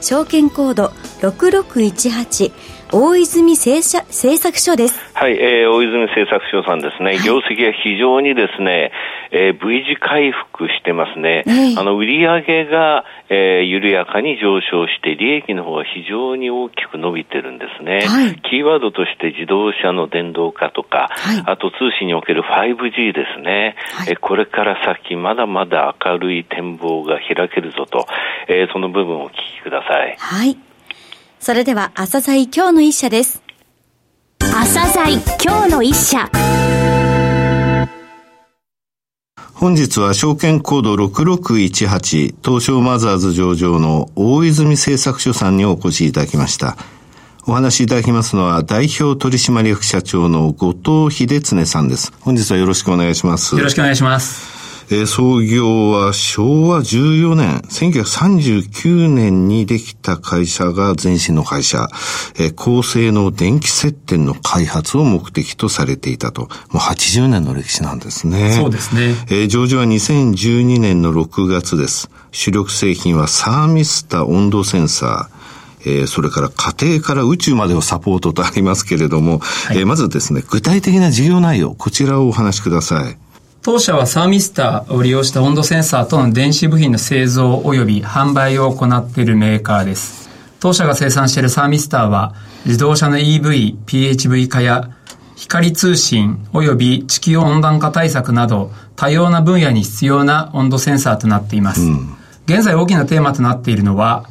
証券コード6618大泉製製作所です。はい、えー、大泉製作所さんですね、はい、業績が非常にですね、えー、V 字回復してますね。あの、売上が、えー、緩やかに上昇して、利益の方が非常に大きく伸びてるんですね。はい、キーワードとして自動車の電動化とか、はい、あと通信における 5G ですね。はい、えこれから先、まだまだ明るい展望が開けるぞと、えー、その部分をお聞きください。はい。それでは、朝鮮今日の一社です。朝鮮今日の一社。本日は証券コード6618東証マザーズ上場の大泉製作所さんにお越しいただきました。お話しいただきますのは代表取締役社長の後藤秀恒さんです。本日はよろしくお願いします。よろしくお願いします。えー、創業は昭和14年、1939年にできた会社が前身の会社、えー、高性能電気接点の開発を目的とされていたと。もう80年の歴史なんですね。そうですね。えー、上場は2012年の6月です。主力製品はサーミスタ温度センサー。えー、それから家庭から宇宙までをサポートとありますけれども、はい、えー、まずですね、具体的な事業内容、こちらをお話しください。当社はサーミスターを利用した温度センサーとの電子部品の製造及び販売を行っているメーカーです。当社が生産しているサーミスターは自動車の EV、PHV 化や光通信及び地球温暖化対策など多様な分野に必要な温度センサーとなっています。うん、現在大きなテーマとなっているのは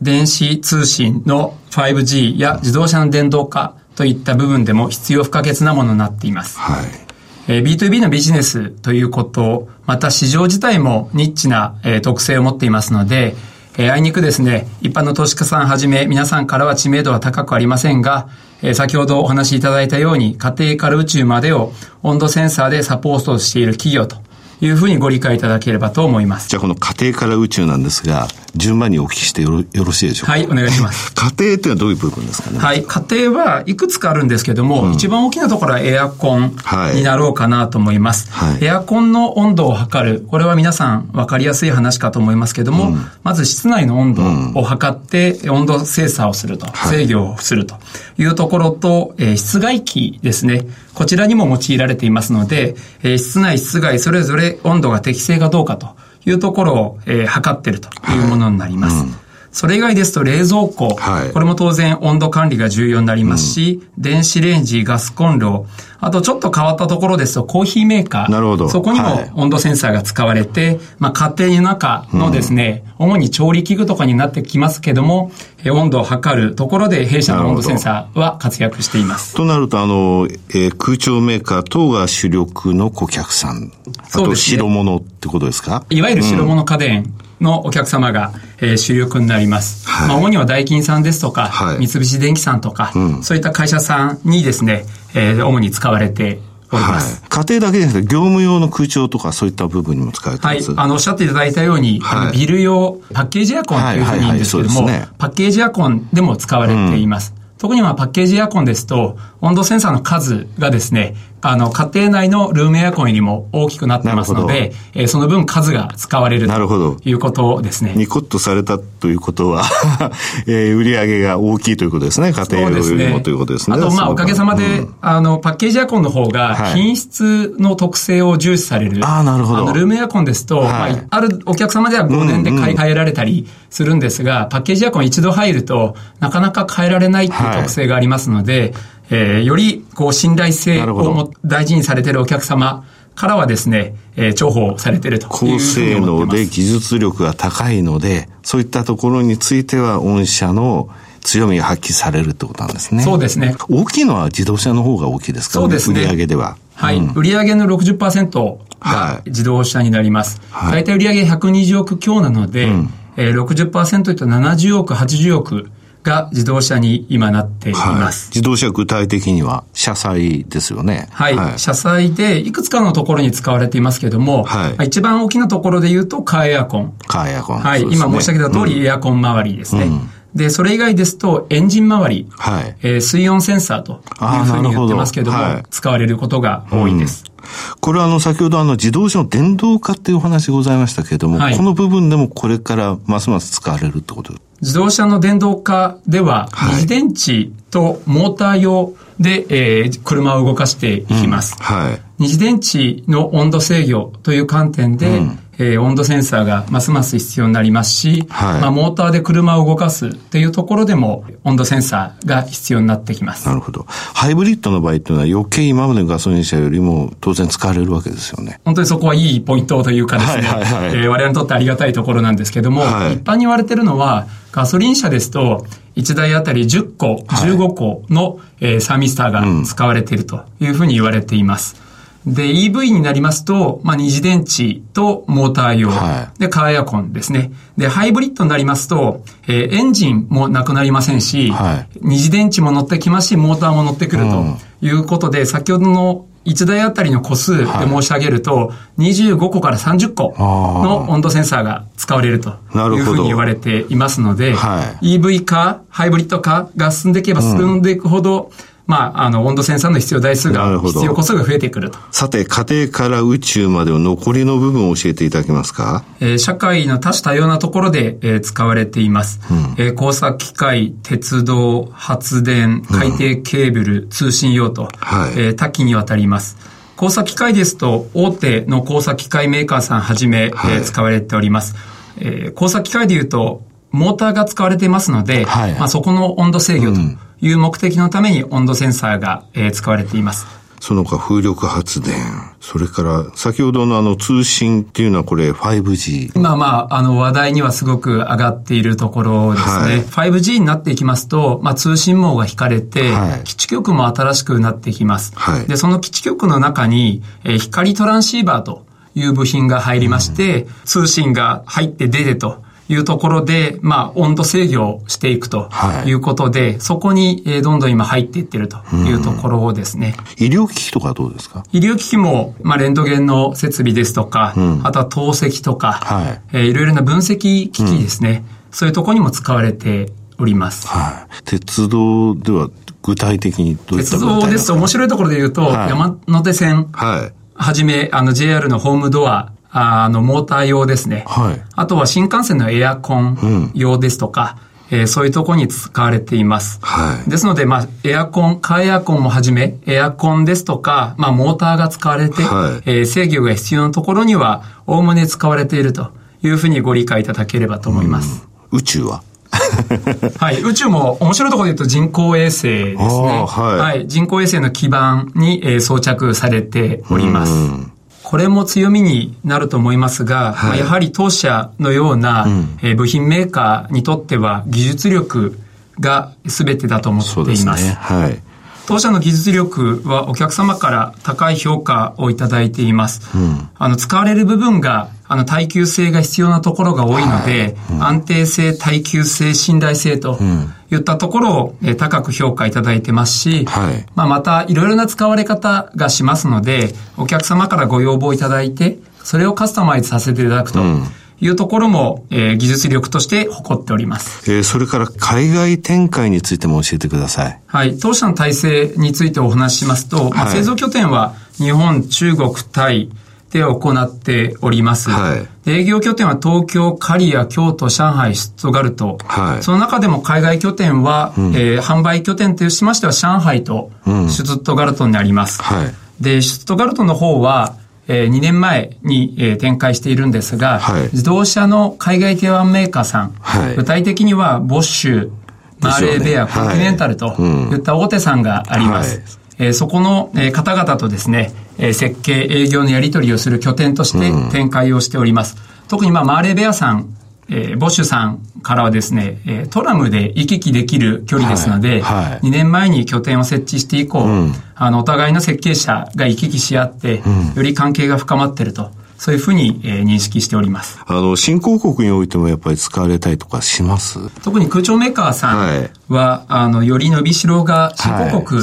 電子通信の 5G や自動車の電動化といった部分でも必要不可欠なものになっています。はいえー、B2B のビジネスということ、また市場自体もニッチな、えー、特性を持っていますので、えー、あいにくですね、一般の投資家さんはじめ、皆さんからは知名度は高くありませんが、えー、先ほどお話しいただいたように、家庭から宇宙までを温度センサーでサポートしている企業というふうにご理解いただければと思います。じゃあこの家庭から宇宙なんですが、順番にお聞きしてよろよろしいでしょうか？はい、お願いします。家庭っていうのはどういう部分ですかね？はい、家庭はいくつかあるんですけども、うん、一番大きなところはエアコンになろうかなと思います。はい、エアコンの温度を測る、これは皆さん分かりやすい話かと思いますけども、うん、まず室内の温度を測って温度精査をすると、制御をするというところと、えー、室外機ですね。こちらにも用いられていますので、えー、室内、室外それぞれ温度が適正かどうかというところを、えー、測っているというものになります。うんそれ以外ですと冷蔵庫、はい、これも当然温度管理が重要になりますし、うん、電子レンジ、ガスコンロ、あとちょっと変わったところですとコーヒーメーカー。なるほど。そこにも温度センサーが使われて、はい、まあ家庭の中のですね、うん、主に調理器具とかになってきますけども、温度を測るところで弊社の温度センサーは活躍しています。となると、あの、えー、空調メーカー等が主力の顧客さん。あと白物ってことですか？いわゆる白物家電。うんのお客様が、えー、主力になります。はい、まあ、主にはダイキンさんですとか、はい、三菱電機さんとか、うん、そういった会社さんにですね、えー、主に使われております。はい、家庭だけじゃなくて、業務用の空調とかそういった部分にも使われてます。はい。あの、おっしゃっていただいたように、はい、ビル用、パッケージエアコンというふうに言うんですけども、パッケージエアコンでも使われています。うん。特にはパッケージエアコンですと、温度センサーの数がですね、あの、家庭内のルームエアコンよりも大きくなってますので、えー、その分数が使われるということですね。ニコッとされたということは えー、売り上げが大きいということですね、家庭よりもということですね。あと、まあ、おかげさまで、うん、あの、パッケージエアコンの方が品質の特性を重視される。はい、あなるほど。あの、ルームエアコンですと、はい、まあ、あるお客様では5年で買い替えられたりするんですが、うんうん、パッケージエアコン一度入ると、なかなか変えられないという特性がありますので、はいえー、よりこう信頼性をも大事にされているお客様からはですね、えー、重宝されていると高性能で技術力が高いので、そういったところについては御社の強みが発揮されるってことなんですね。そうですね。大きいのは自動車の方が大きいですか？そうですね。売上では。はい。うん、売上の60%が自動車になります。はい、大体売上120億強なので、うんえー、60%と70億、80億が自動車に今なっています。はい、自動車具体的には車載ですよね。はい。はい、車載でいくつかのところに使われていますけれども、はい、一番大きなところで言うとカーエアコン。カーエアコン。はい。ね、今申し上げた通り、エアコン周りですね。うんで、それ以外ですと、エンジン周り、はい、えー、水温センサーというふうに言ってますけども、どはい、使われることが多いです。うん、これはあの、先ほどあの、自動車の電動化っていうお話ございましたけれども、はい、この部分でもこれからますます使われるってこと自動車の電動化では、二次電池とモーター用で、えー、車を動かしていきます。うん、はい。二次電池の温度制御という観点で、うんえー、温度センサーがますます必要になりますし、はい、まあ、モーターで車を動かすっていうところでも温度センサーが必要になってきます。なるほど。ハイブリッドの場合っていうのは余計今までのガソリン車よりも当然使われるわけですよね。本当にそこはいいポイントというかですね、はいはいはい、えー、我々にとってありがたいところなんですけども、はい、一般に言われてるのは、ガソリン車ですと、1台あたり10個、15個の、はい、えー、サーミスターが使われているというふうに言われています。で、EV になりますと、まあ、二次電池とモーター用、はい、で、カーエアコンですね。で、ハイブリッドになりますと、えー、エンジンもなくなりませんし、はい、二次電池も乗ってきますし、モーターも乗ってくるということで、うん、先ほどの1台あたりの個数で申し上げると、はい、25個から30個の温度センサーが使われるというふうに言われていますので、はい、EV 化、ハイブリッド化が進んでいけば進んでいくほど、うんまあ、あの、温度センサーの必要台数が、必要個数が増えてくると。さて、家庭から宇宙までの残りの部分を教えていただけますか？えー、社会の多種多様なところで、えー、使われています。うん、えー、工作機械、鉄道、発電、海底ケーブル、うん、通信用と、はい、えー、多岐にわたります。工作機械ですと、大手の工作機械メーカーさんはじめ、はい、えー、使われております。えー、工作機械でいうと、モーターが使われていますので、はい、まあ、そこの温度制御と、うんいう目的のために温度センサーが、えー、使われています。その他風力発電、それから先ほどのあの通信っていうのはこれ 5G。今まあ、あの話題にはすごく上がっているところですね。はい、5G になっていきますと、まあ通信網が引かれて、はい、基地局も新しくなってきます。はい、で、その基地局の中に、えー、光トランシーバーという部品が入りまして、うん、通信が入って出てと。いうところで、まあ、温度制御をしていくとい。うことで、はい、そこに、えどんどん今入っていってるというところですね。医療機器とかどうですか？医療機器も、まあ、レントゲンの設備ですとか、うん、あとは透析とか、はい、えー、いろいろな分析機器ですね、うん、そういうところにも使われております。はい。鉄道では具体的にどういった鉄道です。と面白いところで言うと、はい、山手線、はい。はじめ、あの JR のホームドア、あの、モーター用ですね。はい。あとは新幹線のエアコン用ですとか、うん、えー、そういうところに使われています。はい。ですので、まあ、エアコン、カーエアコンもはじめ、エアコンですとか、まあ、モーターが使われて、はい、えー、制御が必要なところには、おおむね使われているというふうにご理解いただければと思います。うん、宇宙は？はい。宇宙も面白いところで言うと人工衛星ですね。はい、はい。人工衛星の基盤に、えー、装着されております。これも強みになると思いますが、はい、やはり当社のような、うん、え部品メーカーにとっては技術力が全てだと思っています。すね、はい。当社の技術力はお客様から高い評価をいただいています。うん、あの、使われる部分が、あの、耐久性が必要なところが多いので、はいうん、安定性、耐久性、信頼性といったところを、え高く評価いただいてますし、はい、まあ、またいろいろな使われ方がしますので、お客様からご要望いただいて、それをカスタマイズさせていただくと。いうところも、えー、技術力として誇っております。えー、それから海外展開についても教えてください。はい。当社の体制についてお話ししますと、はい、まあ、製造拠点は日本、中国、タイ、で行っております。はい、営業拠点は東京、刈谷、京都、上海、シュットガルト。はい、その中でも海外拠点は、うん、えー、販売拠点としましては上海とシュットガルトになります。うんはい、で、シュットガルトの方は、えー、2年前に、えー、展開しているんですが、はい、自動車の海外提案メーカーさん、はい、具体的にはボッシュ、マーレーベア、コンティネンタルといった大手さんがあります。はいえ、そこの、えー、方々とですね、えー、設計、営業のやり取りをする拠点として展開をしております。うん、特にまあ、マーレーベアさん、えー、ボッシュさんからはですね、えー、トラムで行き来できる距離ですので、はいはい、2年前に拠点を設置して以降、うん、あの、お互いの設計者が行き来し合って、うん、より関係が深まっていると。そういうふうに、えー、認識しております。あの、新興国においてもやっぱり使われたりとかします？特に空調メーカーさんは、はい、あの、より伸びしろが新興国、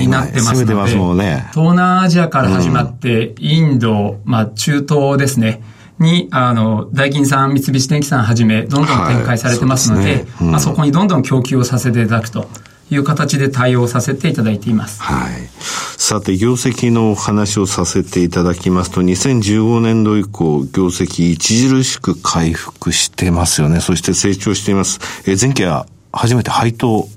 になってますので、ますもんね、東南アジアから始まって、うん、インド、まあ、中東ですね、に、あの、ダイキンさん、三菱電機さんはじめ、どんどん展開されてますので、はい。そでね。うん、まあ、そこにどんどん供給をさせていただくという形で対応させていただいています。はい。さて、業績のお話をさせていただきますと、2015年度以降、業績著しく回復してますよね。そして成長しています。え前期は初めて配当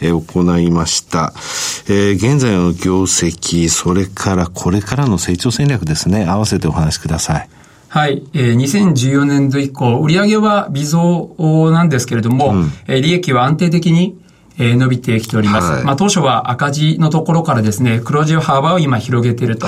え行いました。えー、現在の業績、それからこれからの成長戦略ですね。合わせてお話しください。はい。えー、2014年度以降、売上は微増なんですけれども、うん、えー、利益は安定的にえー、伸びてきております。はい、まあ当初は赤字のところからですね、黒字幅を今広げていると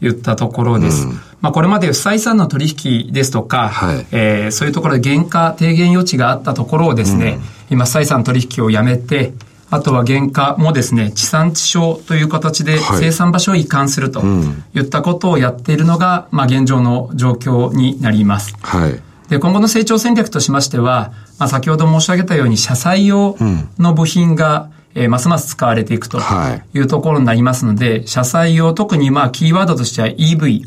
い。ったところです。はいうん、まあこれまで不採算の取引ですとか、はい、えー、そういうところで原価低減余地があったところをですね、うん、今不採算取引をやめて、あとは原価もですね、地産地消という形で生産場所を移管するといったことをやっているのが、まあ現状の状況になります。はい。で、今後の成長戦略としましては、まあ、先ほど申し上げたように、車載用の部品が、うん、えー、ますます使われていくとい。うところになりますので、はい、車載用、特にまあ、キーワードとしては EV。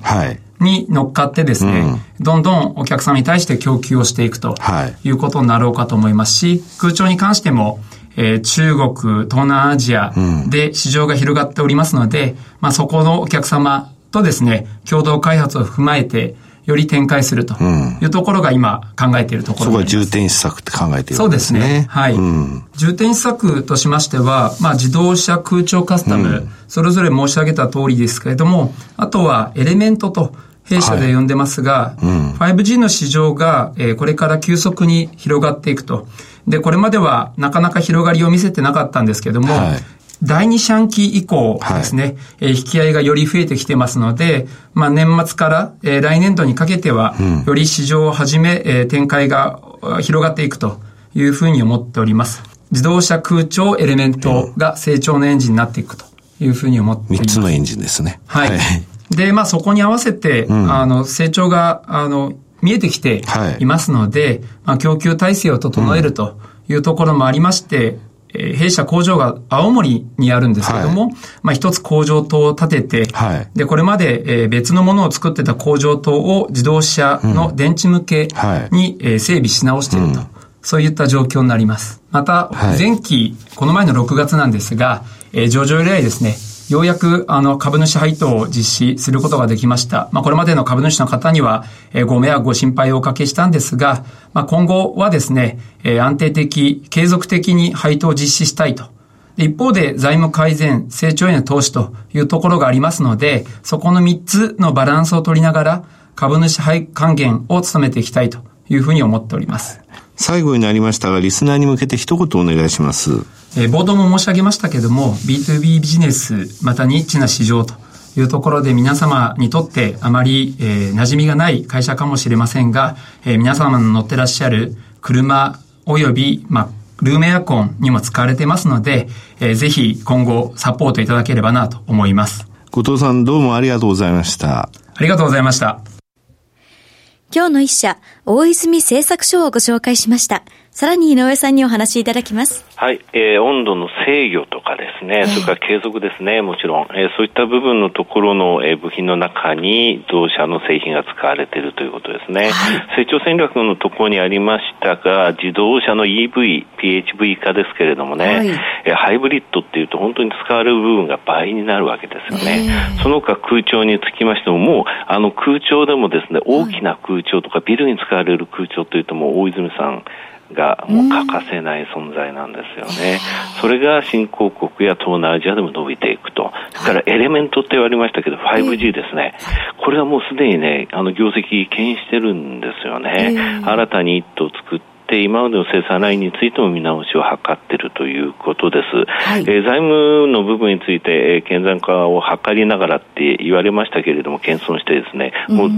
に乗っかってですね、うん、どんどんお客様に対して供給をしていくとい。うことになろうかと思いますし、空調に関しても、えー、中国、東南アジアで市場が広がっておりますので、まあそこのお客様とですね、共同開発を踏まえて、より展開するというところが今考えているところそこは重点施策って考えているんですね。そうですね。はい。うん、重点施策としましては、まあ自動車空調カスタム、うん、それぞれ申し上げた通りですけれども、あとはエレメントと、弊社で呼んでますが、はいうん、5G の市場が、えー、これから急速に広がっていくと。で、これまではなかなか広がりを見せてなかったんですけども、はい、第二四半期以降ですね、はい、えー、引き合いがより増えてきてますので、まあ年末から、えー、来年度にかけては、より市場をはじめ、えー、展開が広がっていくというふうに思っております。自動車空調エレメントが成長のエンジンになっていくというふうに思っています。三つのエンジンですね。はい。はい、で、まあそこに合わせて、うん、あの、成長が、あの、見えてきていますので、はい、まあ供給体制を整えるというところもありまして、えー、弊社工場が青森にあるんですけども、はい、まあ一つ工場棟を建てて、はい、で、これまで、えー、別のものを作ってた工場棟を自動車の電池向けに、うん、えー、整備し直していると。うん、そういった状況になります。また、前期、この前の6月なんですが、えー、上場以来ですね、ようやく、あの、株主配当を実施することができました。まあ、これまでの株主の方には、えー、ご迷惑、ご心配をおかけしたんですが、まあ、今後はですね、えー、安定的、継続的に配当を実施したいと。一方で財務改善、成長への投資というところがありますので、そこの3つのバランスを取りながら、株主配還元を努めていきたいというふうに思っております。最後になりましたが、リスナーに向けて一言お願いします。えー、冒頭も申し上げましたけども、B2B ビジネス、またニッチな市場というところで皆様にとってあまり、えー、馴染みがない会社かもしれませんが、えー、皆様の乗ってらっしゃる車及び、まあ、ルームエアコンにも使われてますので、えー、ぜひ今後サポートいただければなと思います。後藤さんどうもありがとうございました。ありがとうございました。今日の一社、大泉製作所をご紹介しました。さらに井上さんにお話しいただきます。はい、えー、温度の制御とかですね、それから継続ですね、もちろん、えー、そういった部分のところの、えー、部品の中に自動車の製品が使われているということですね。はい、成長戦略のところにありましたが、自動車の EV、PHV 化ですけれどもね、はい、えー、ハイブリッドっていうと本当に使われる部分が倍になるわけですよね。その他空調につきましても、もうあの空調でもですね、大きな空調とかビルに使われる空調というともう大泉さん、がもう欠かせない存在なんですよね。それが新興国や東南アジアでも伸びていくと。それからエレメントって言われましたけど、5G ですね。これはもうすでにね、あの業績牽引してるんですよね。新たに一頭作って、今までの生産ラインについても見直しを図っているということです。はい、えー、財務の部分について、えー、健全化を図りながらって言われましたけれども、謙遜してですね、もう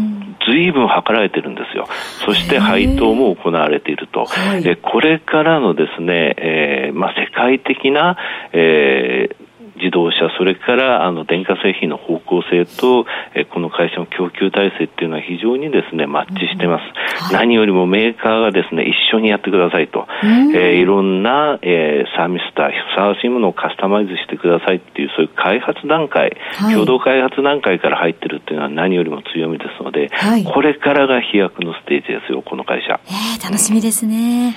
随分図られてるんですよ。そして配当も行われていると。はい、これからのですね、えー、まあ、世界的な、えー自動車、それからあの電化製品の方向性と、えこの会社の供給体制っていうのは非常にですね、マッチしてます。はい、何よりもメーカーがですね、一緒にやってくださいと。えー、いろんな、えー、サービスター、ふさわしいものをカスタマイズしてくださいっていう、そういう開発段階、はい、共同開発段階から入ってるっていうのは何よりも強みですので、はい、これからが飛躍のステージですよ、この会社。えー、楽しみですね。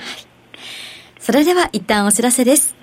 それでは一旦お知らせです。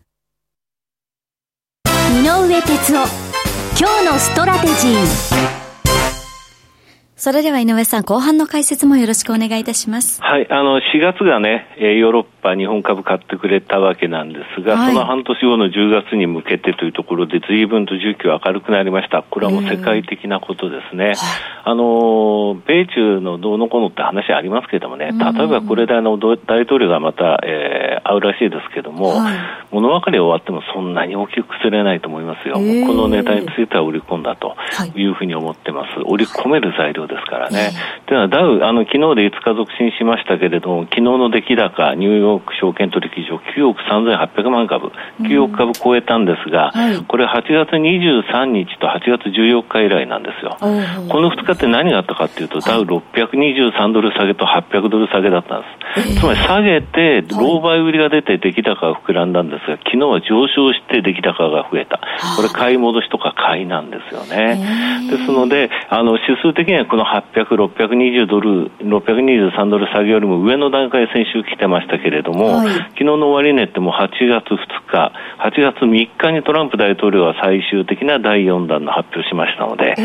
井上哲夫。今日のストラテジー。それでは井上さん、後半の解説もよろしくお願いいたします。はい、あの、4月がね、ヨーロッパ、日本株買ってくれたわけなんですが、はい、その半年後の10月に向けてというところで、随分と需給明るくなりました。これはもう世界的なことですね。あの、米中のどうのこうのって話ありますけれどもね、例えばこれであの、大統領がまた、えー、会うらしいですけども、はい、物分かり終わってもそんなに大きく崩れないと思いますよ。このネタについては売り込んだというふうに思ってます。売り込める材料ですからね。というのはダウ、あの、昨日で5日続伸しましたけれども、昨日の出来高、ニューヨーク証券取引所9億3800万株、9億株超えたんですが、はい、これ8月23日と8月14日以来なんですよ。この2日って何があったかっていうと、ダウ623ドル下げと800ドル下げだったんです。つまり下げて、老媒売りが出て出来高が膨らんだんですが、昨日は上昇して出来高が増えた。これ買い戻しとか買いなんですよね。ですので、あの、指数的にはこの800 600、620ドル、623ドル下げよりも上の段階先週来てましたけれども、はい、昨日の終値ってもう8月2日、8月3日にトランプ大統領は最終的な第4弾の発表しましたので、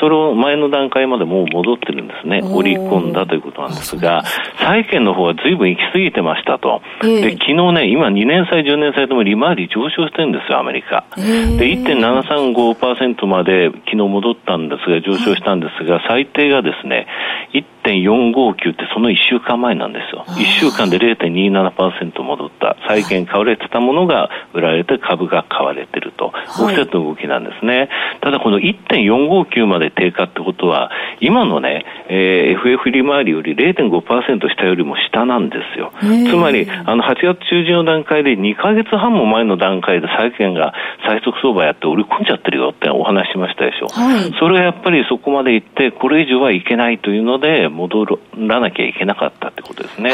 それを前の段階までもう戻ってるんですね。織り込んだということなんですが、債券の方は随分行き過ぎてましたと。で、昨日ね、今2年債、10年債とも利回り上昇してるんですよ、アメリカ。で、1.735%まで昨日戻ったんですが、上昇したんですが、最低がですねですね、1.459ってその1週間前なんですよ。1週間で0.27%戻った。債券買われてたものが売られて株が買われてると。オフセットの動きなんですね。ただこの1.459まで低下ってことは、今のね、えー、FF 利回りより0.5%下よりも下なんですよ。つまり、あの、8月中旬の段階で2ヶ月半も前の段階で債券が最速相場やって売り込んじゃってるよってお話しましたでしょ。はい、それはやっぱりそこまで行って、これ以上はいけないというので、戻らなきゃいけなかったってことですね。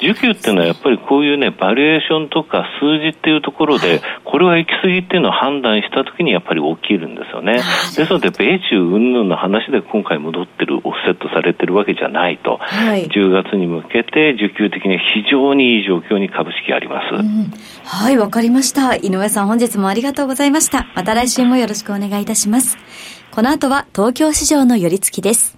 需給っていうのはやっぱりこういうね、バリエーションとか数字っていうところで、これは行き過ぎっていうのを判断したときにやっぱり起きるんですよね。ですので、米中云々の話で今回戻ってる、オフセットされてるわけじゃないと。はい、10月に向けて需給的に非常にいい状況に株式あります。うん、はい、わかりました。井上さん本日もありがとうございました。また来週もよろしくお願いいたします。この後は東京市場の寄り付きです。